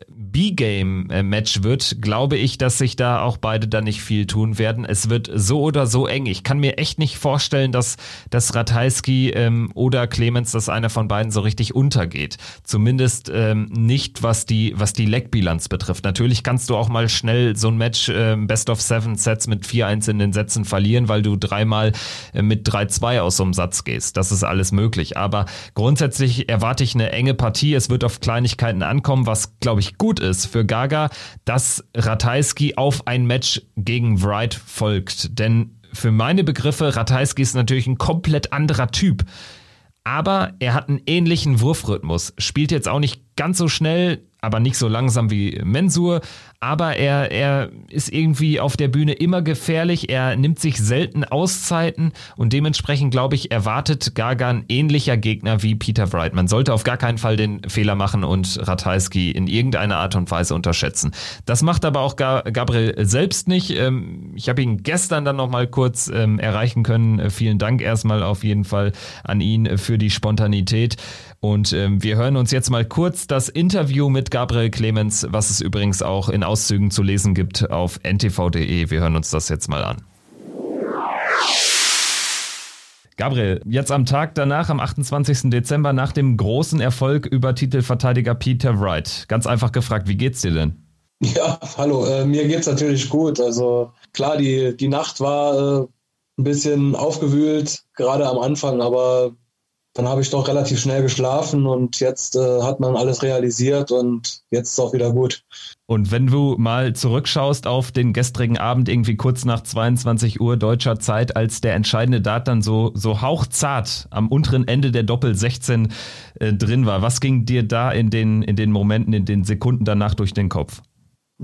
B-Game-Match wird, glaube ich, dass sich da auch beide dann nicht viel tun werden. Es wird so oder so eng. Ich kann mir echt nicht vorstellen, dass, dass Ratajski ähm, oder Clemens, dass einer von beiden so richtig untergeht. Zumindest ähm, nicht, was die, was die Leckbilanz betrifft. Natürlich kannst du auch mal schnell so ein Match äh, Best of Seven Sets mit 4-1 in den Sätzen verlieren, weil du dreimal äh, mit 3-2 aus so einem Satz gehst. Das ist alles möglich. Aber grundsätzlich erwarte ich eine enge Partie. Es wird auf Kleinigkeiten ankommen, was, glaube ich, gut ist für Gaga, dass Ratajski auf ein Match gegen Wright folgt. Denn für meine Begriffe, Ratajski ist natürlich ein komplett anderer Typ. Aber er hat einen ähnlichen Wurfrhythmus, spielt jetzt auch nicht ganz so schnell, aber nicht so langsam wie Mensur. Aber er, er ist irgendwie auf der Bühne immer gefährlich. Er nimmt sich selten Auszeiten und dementsprechend, glaube ich, erwartet Gagan ähnlicher Gegner wie Peter Wright. Man sollte auf gar keinen Fall den Fehler machen und Ratajski in irgendeiner Art und Weise unterschätzen. Das macht aber auch Gabriel selbst nicht. Ähm, ich habe ihn gestern dann noch mal kurz ähm, erreichen können. Vielen Dank erstmal auf jeden Fall an ihn für die Spontanität. Und ähm, wir hören uns jetzt mal kurz das Interview mit Gabriel Clemens, was es übrigens auch in Auszügen zu lesen gibt auf ntv.de. Wir hören uns das jetzt mal an. Gabriel, jetzt am Tag danach, am 28. Dezember, nach dem großen Erfolg über Titelverteidiger Peter Wright. Ganz einfach gefragt, wie geht's dir denn? Ja, hallo, äh, mir geht's natürlich gut. Also klar, die, die Nacht war äh, ein bisschen aufgewühlt, gerade am Anfang, aber dann habe ich doch relativ schnell geschlafen und jetzt äh, hat man alles realisiert und jetzt ist auch wieder gut. Und wenn du mal zurückschaust auf den gestrigen Abend, irgendwie kurz nach 22 Uhr deutscher Zeit, als der entscheidende Dart dann so, so hauchzart am unteren Ende der Doppel 16 äh, drin war, was ging dir da in den, in den Momenten, in den Sekunden danach durch den Kopf?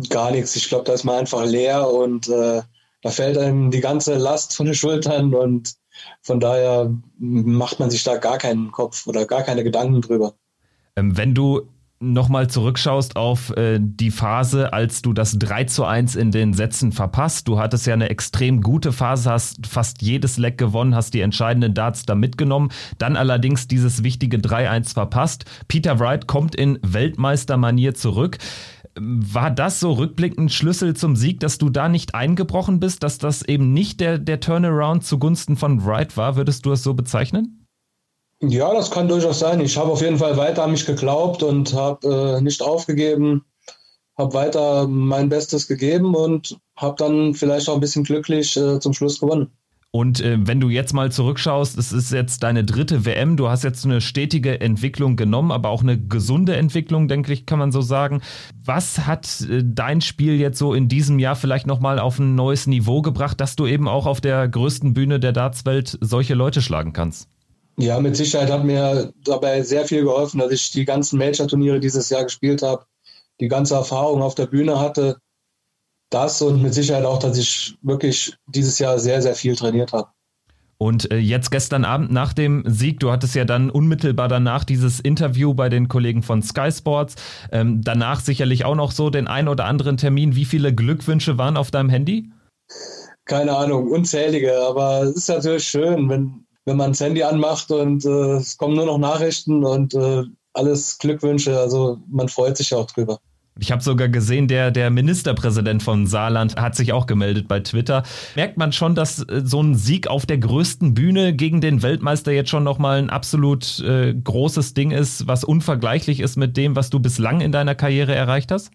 Gar nichts. Ich glaube, da ist man einfach leer und äh, da fällt einem die ganze Last von den Schultern und von daher macht man sich da gar keinen Kopf oder gar keine Gedanken drüber. Ähm, wenn du nochmal zurückschaust auf äh, die Phase, als du das 3 zu 1 in den Sätzen verpasst. Du hattest ja eine extrem gute Phase, hast fast jedes Leck gewonnen, hast die entscheidenden Darts da mitgenommen, dann allerdings dieses wichtige 3-1 verpasst. Peter Wright kommt in Weltmeistermanier zurück. War das so rückblickend Schlüssel zum Sieg, dass du da nicht eingebrochen bist, dass das eben nicht der, der Turnaround zugunsten von Wright war? Würdest du es so bezeichnen? Ja, das kann durchaus sein. Ich habe auf jeden Fall weiter an mich geglaubt und habe äh, nicht aufgegeben, habe weiter mein Bestes gegeben und habe dann vielleicht auch ein bisschen glücklich äh, zum Schluss gewonnen. Und äh, wenn du jetzt mal zurückschaust, es ist jetzt deine dritte WM, du hast jetzt eine stetige Entwicklung genommen, aber auch eine gesunde Entwicklung, denke ich, kann man so sagen. Was hat äh, dein Spiel jetzt so in diesem Jahr vielleicht nochmal auf ein neues Niveau gebracht, dass du eben auch auf der größten Bühne der Dartswelt solche Leute schlagen kannst? Ja, mit Sicherheit hat mir dabei sehr viel geholfen, dass ich die ganzen Major-Turniere dieses Jahr gespielt habe, die ganze Erfahrung auf der Bühne hatte das und mit Sicherheit auch, dass ich wirklich dieses Jahr sehr, sehr viel trainiert habe. Und äh, jetzt gestern Abend nach dem Sieg, du hattest ja dann unmittelbar danach dieses Interview bei den Kollegen von Sky Sports. Ähm, danach sicherlich auch noch so den ein oder anderen Termin. Wie viele Glückwünsche waren auf deinem Handy? Keine Ahnung, unzählige. Aber es ist natürlich schön, wenn, wenn man das Handy anmacht und äh, es kommen nur noch Nachrichten und äh, alles Glückwünsche. Also man freut sich auch drüber. Ich habe sogar gesehen, der, der Ministerpräsident von Saarland hat sich auch gemeldet bei Twitter. Merkt man schon, dass äh, so ein Sieg auf der größten Bühne gegen den Weltmeister jetzt schon nochmal ein absolut äh, großes Ding ist, was unvergleichlich ist mit dem, was du bislang in deiner Karriere erreicht hast?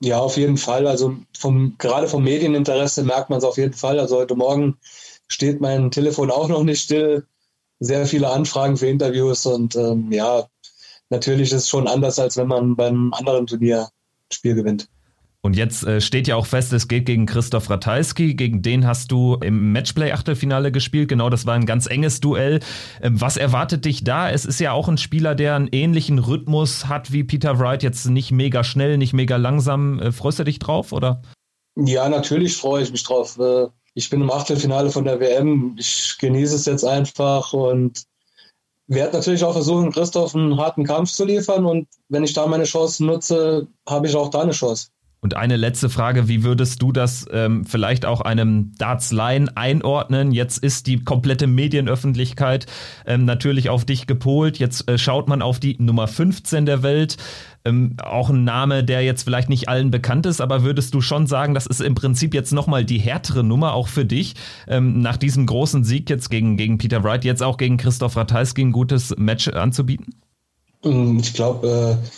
Ja, auf jeden Fall. Also vom, gerade vom Medieninteresse merkt man es auf jeden Fall. Also heute Morgen steht mein Telefon auch noch nicht still. Sehr viele Anfragen für Interviews und ähm, ja, natürlich ist es schon anders, als wenn man beim anderen Turnier Spiel gewinnt. Und jetzt äh, steht ja auch fest, es geht gegen Christoph Ratajski. Gegen den hast du im Matchplay-Achtelfinale gespielt. Genau, das war ein ganz enges Duell. Ähm, was erwartet dich da? Es ist ja auch ein Spieler, der einen ähnlichen Rhythmus hat wie Peter Wright. Jetzt nicht mega schnell, nicht mega langsam. Äh, freust du dich drauf, oder? Ja, natürlich freue ich mich drauf. Äh, ich bin im Achtelfinale von der WM. Ich genieße es jetzt einfach und werde natürlich auch versuchen, Christoph einen harten Kampf zu liefern und wenn ich da meine Chance nutze, habe ich auch da eine Chance. Und eine letzte Frage, wie würdest du das ähm, vielleicht auch einem Darts-Line einordnen? Jetzt ist die komplette Medienöffentlichkeit ähm, natürlich auf dich gepolt. Jetzt äh, schaut man auf die Nummer 15 der Welt. Ähm, auch ein Name, der jetzt vielleicht nicht allen bekannt ist, aber würdest du schon sagen, das ist im Prinzip jetzt nochmal die härtere Nummer auch für dich, ähm, nach diesem großen Sieg jetzt gegen, gegen Peter Wright, jetzt auch gegen Christoph Ratajski ein gutes Match anzubieten? Mm, ich glaube, äh,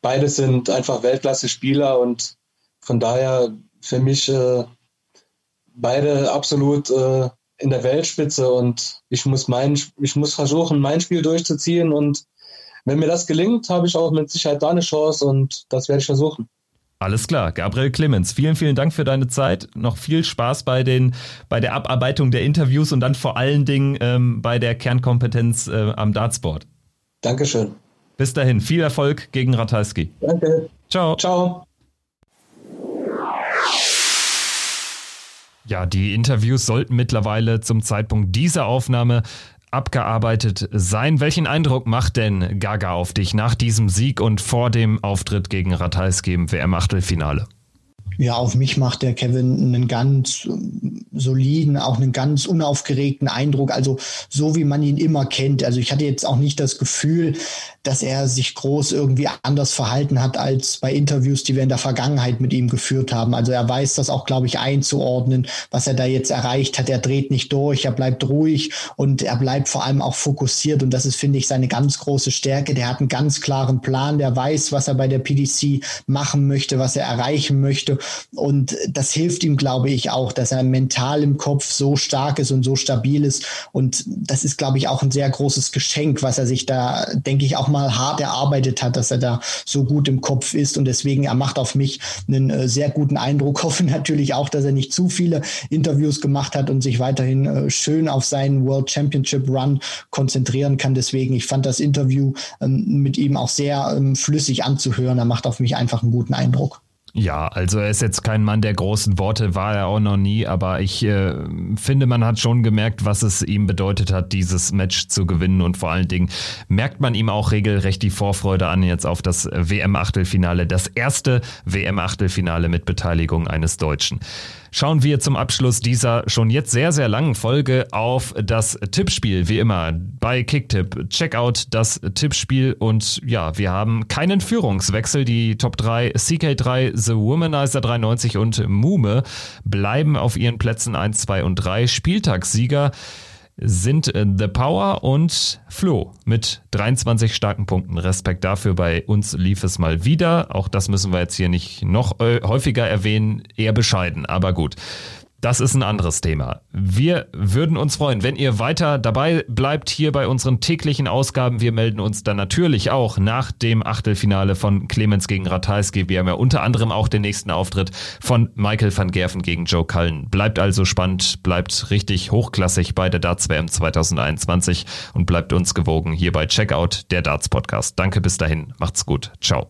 beide sind einfach Weltklasse-Spieler und von daher für mich äh, beide absolut äh, in der Weltspitze und ich muss mein, ich muss versuchen, mein Spiel durchzuziehen und wenn mir das gelingt, habe ich auch mit Sicherheit da eine Chance und das werde ich versuchen. Alles klar, Gabriel Clemens, vielen, vielen Dank für deine Zeit. Noch viel Spaß bei, den, bei der Abarbeitung der Interviews und dann vor allen Dingen ähm, bei der Kernkompetenz äh, am Dartsport. Dankeschön. Bis dahin, viel Erfolg gegen Ratajski. Danke. Ciao. Ciao. Ja, die Interviews sollten mittlerweile zum Zeitpunkt dieser Aufnahme abgearbeitet sein. Welchen Eindruck macht denn Gaga auf dich nach diesem Sieg und vor dem Auftritt gegen Ratajski im WM-Achtelfinale? Ja, auf mich macht der Kevin einen ganz ähm, soliden, auch einen ganz unaufgeregten Eindruck. Also so wie man ihn immer kennt. Also ich hatte jetzt auch nicht das Gefühl, dass er sich groß irgendwie anders verhalten hat als bei Interviews, die wir in der Vergangenheit mit ihm geführt haben. Also er weiß das auch, glaube ich, einzuordnen, was er da jetzt erreicht hat. Er dreht nicht durch, er bleibt ruhig und er bleibt vor allem auch fokussiert. Und das ist, finde ich, seine ganz große Stärke. Der hat einen ganz klaren Plan, der weiß, was er bei der PDC machen möchte, was er erreichen möchte. Und das hilft ihm, glaube ich, auch, dass er mental im Kopf so stark ist und so stabil ist. Und das ist, glaube ich, auch ein sehr großes Geschenk, was er sich da, denke ich, auch mal hart erarbeitet hat, dass er da so gut im Kopf ist und deswegen er macht auf mich einen äh, sehr guten Eindruck. Hoffe natürlich auch, dass er nicht zu viele Interviews gemacht hat und sich weiterhin äh, schön auf seinen World Championship Run konzentrieren kann. Deswegen, ich fand das Interview ähm, mit ihm auch sehr ähm, flüssig anzuhören. Er macht auf mich einfach einen guten Eindruck. Ja, also er ist jetzt kein Mann der großen Worte, war er auch noch nie, aber ich äh, finde, man hat schon gemerkt, was es ihm bedeutet hat, dieses Match zu gewinnen und vor allen Dingen merkt man ihm auch regelrecht die Vorfreude an jetzt auf das WM-Achtelfinale, das erste WM-Achtelfinale mit Beteiligung eines Deutschen schauen wir zum Abschluss dieser schon jetzt sehr, sehr langen Folge auf das Tippspiel, wie immer bei Kicktip. Check out das Tippspiel und ja, wir haben keinen Führungswechsel. Die Top 3 CK3, The Womanizer 93 und Mume bleiben auf ihren Plätzen 1, 2 und 3. Spieltagssieger sind äh, The Power und Flo mit 23 starken Punkten. Respekt dafür. Bei uns lief es mal wieder. Auch das müssen wir jetzt hier nicht noch äh, häufiger erwähnen. Eher bescheiden, aber gut. Das ist ein anderes Thema. Wir würden uns freuen, wenn ihr weiter dabei bleibt hier bei unseren täglichen Ausgaben. Wir melden uns dann natürlich auch nach dem Achtelfinale von Clemens gegen Ratajski. Wir haben ja unter anderem auch den nächsten Auftritt von Michael van Gerven gegen Joe Cullen. Bleibt also spannend, bleibt richtig hochklassig bei der Darts WM 2021 und bleibt uns gewogen hier bei Checkout, der Darts Podcast. Danke bis dahin, macht's gut, ciao.